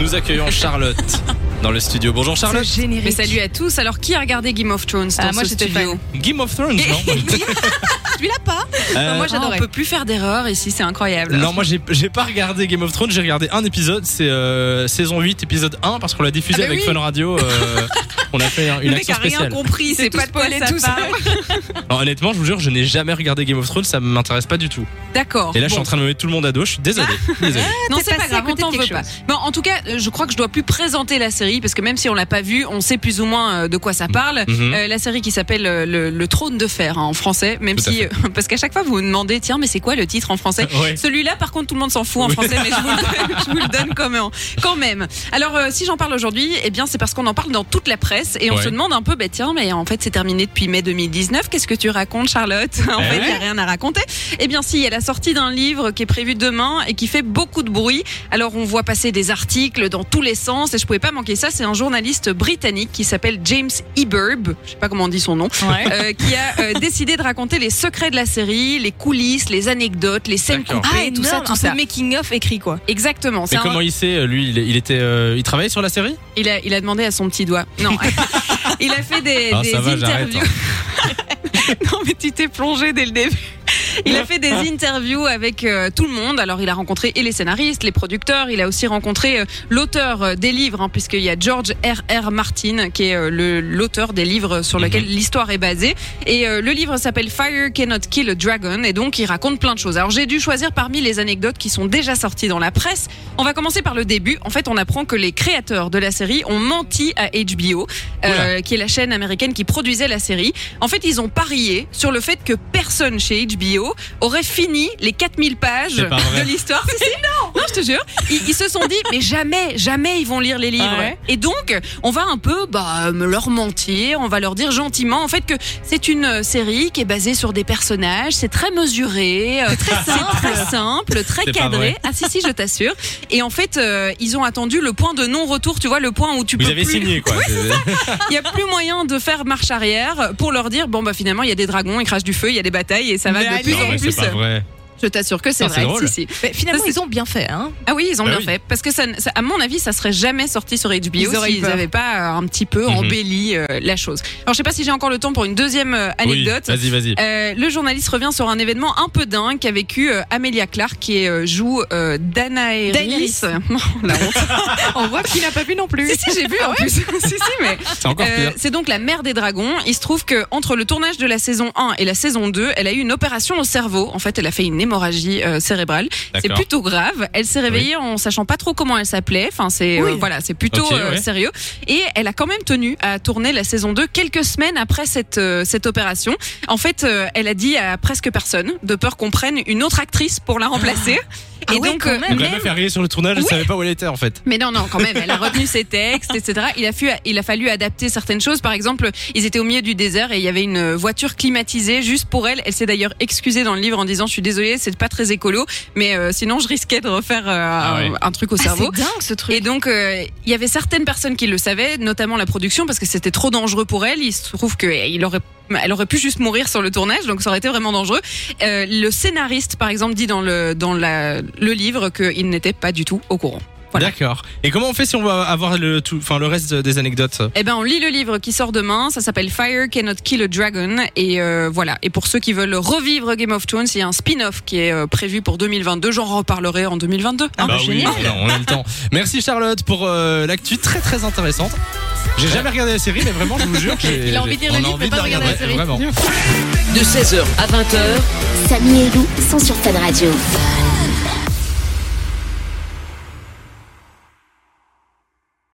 Nous accueillons Charlotte dans le studio. Bonjour Charlotte. Mais salut à tous. Alors, qui a regardé Game of Thrones dans Ah, moi, ce studio Game of Thrones, non Celui-là pas. Euh, moi, Ah, j'adorais. On peut plus faire d'erreur ici, c'est incroyable. Non, moi j'ai j'ai pas regardé Game of Thrones, j'ai regardé un épisode, c'est euh, saison 8, épisode 1, parce qu'on l'a diffusé Ah bah avec oui. Fun Radio. euh, on a fait un- une Le mec action a rien spéciale. compris, c'est pas de quoi ça tout ça. Alors, honnêtement, je vous jure, je n'ai jamais regardé Game of Thrones, ça m'intéresse pas du tout. D'accord. Et là, je suis en train de me mettre tout le monde à dos, je suis désolé. désolé. Non, t'es c'est pas grave, on t'en veut pas. Bon, en tout cas, euh, je crois que je dois plus présenter la série parce que même si on l'a pas vue, on sait plus ou moins euh, de quoi ça parle. Mhm. Euh, la série qui s'appelle le, le Trône de fer hein, en français, même Tout si euh, parce qu'à chaque fois vous vous demandez tiens mais c'est quoi le titre en français Ouais. Celui-là, par contre, tout le monde s'en fout en français, mais je vous le, je vous le donne quand même. Quand même. Alors, euh, si j'en parle aujourd'hui, eh bien, c'est parce qu'on en parle dans toute la presse et on Ouais. se demande un peu, bah, tiens, mais en fait, c'est terminé depuis mai 2019. Qu'est-ce que tu racontes, Charlotte En Eh fait, il ouais. n'y a rien à raconter. Eh bien, si, il y a la sortie d'un livre qui est prévu demain et qui fait beaucoup de bruit. Alors, on voit passer des articles dans tous les sens et je pouvais pas manquer ça. C'est un journaliste britannique qui s'appelle James Eberb, je sais pas comment on dit son nom, euh, qui a euh, décidé de raconter les secrets de la série, les coulisses, les anecdotes, les scènes coupées, Ah, tout ça, énorme, tout un ça. making of écrit quoi. Exactement. un- comment il sait, euh, lui, il, il était, euh, il travaillait sur la série? Il, a, il a demandé à son petit doigt. Non. il a fait des, Ah, des ça va, j'arrête, interviews. non, mais tu t'es plongé dès le début. Il a fait des interviews avec euh, tout le monde. Alors, il a rencontré et les scénaristes, les producteurs. Il a aussi rencontré euh, l'auteur euh, des livres, hein, puisqu'il y a George R. R. Martin, qui est le- l'auteur des livres sur lesquels l'histoire est basée. Et le livre s'appelle Fire Cannot Kill a Dragon. Et donc, il raconte plein de choses. Alors, j'ai dû choisir parmi les anecdotes qui sont déjà sorties dans la presse. On va commencer par le début. En fait, on apprend que les créateurs de la série ont menti à HBO, qui est la chaîne américaine qui produisait la série. En fait, ils ont parié sur le fait que personne chez HBO aurait fini les 4000 pages de l'histoire. Si, si. non, je te jure. Ils, ils se sont dit, mais jamais, jamais ils vont lire les livres. Ah ouais Et donc, on va un peu bah, me leur mentir, on va leur dire gentiment, en fait, que c'est une euh, série qui est basée sur des personnages, c'est très mesuré, euh, très simple, très simple, cadré. Ah si, si, je t'assure. Et en fait, euh, ils ont attendu le point de non-retour, tu vois, le point où tu Vous peux avez plus... signé, quoi. Il y a plus moyen de faire marche arrière pour leur dire bon bah finalement il y a des dragons, ils crachent du feu, il y a des batailles et ça va Mais de plus Non, en mais plus. c'est pas vrai. Je t'assure que c'est Ah, vrai. drôle. Si, si. Mais finalement, Ça, ils ont bien fait. Hein. Ah oui, ils ont Bah bien oui. fait parce que ça, ça- à mon avis, ça serait jamais sorti sur HBO s'ils n'avaient pas euh, un petit peu Mhm. embelli euh, la chose. Alors je sais pas si j'ai encore le temps pour une deuxième euh, anecdote. Oui, vas-y, vas-y. Euh, le journaliste revient sur un événement un peu dingue qu'a vécu euh, Amelia Clark qui euh, joue euh. Daenerys. Non, la honte. On voit qu'il n'a pas vu non plus. si si j'ai vu en plus. si si mais C'est encore euh, pire. c'est donc la mère des dragons. Il se trouve que entre le tournage de la saison 1 et la saison 2, elle a eu une opération au cerveau. En fait, elle a fait une hémorragie euh, cérébrale. C'est plutôt grave. Elle s'est réveillée en sachant pas trop comment elle s'appelait. Enfin, c'est euh, Oui. voilà, c'est plutôt euh, ouais. sérieux. Et elle a quand même tenu à tourner la saison 2 quelques semaines après cette euh, cette opération. En fait, euh, elle a dit à presque personne de peur qu'on prenne une autre actrice pour la remplacer. Ah et ouais, donc, quand même. Donc la meuf est arrivée sur le tournage, elle Oui. savait pas où elle était en fait. mais non, non, quand même, elle a retenu ses textes, etc. Il a, fallu, il a fallu adapter certaines choses. Par exemple, ils étaient au milieu du désert et il y avait une voiture climatisée juste pour elle. Elle s'est d'ailleurs excusée dans le livre en disant Je suis désolée, c'est pas très écolo, mais euh, sinon je risquais de refaire euh, Ah ouais. un, un truc au Ah, cerveau. c'est dingue ce truc. Et donc, euh, il y avait certaines personnes qui le savaient, notamment la production, parce que c'était trop dangereux pour elle. Il se trouve qu'elle aurait elle aurait pu juste mourir sur le tournage, donc ça aurait été vraiment dangereux. Euh, le scénariste, par exemple, dit dans le dans la, le livre qu'il n'était pas du tout au courant. Voilà. D'accord. Et comment on fait si on va avoir le tout, enfin le reste des anecdotes? Eh ben, on lit le livre qui sort demain. Ça s'appelle Fire Cannot Kill a Dragon. Et euh, voilà. Et pour ceux qui veulent revivre Game of Thrones, il y a un spin-off qui est euh, prévu pour 2022. J'en reparlerai en 2022. Ah, bah, oui, génial. on a- le temps. Merci Charlotte pour euh, l'actu très très intéressante. J'ai jamais regardé la série, mais vraiment, je vous jure, que j'ai- Il a envie de lire le livre, mais pas de de regarder la série. Vraiment. De 16h à 20h, Samy et Lou sont sur Fan Radio.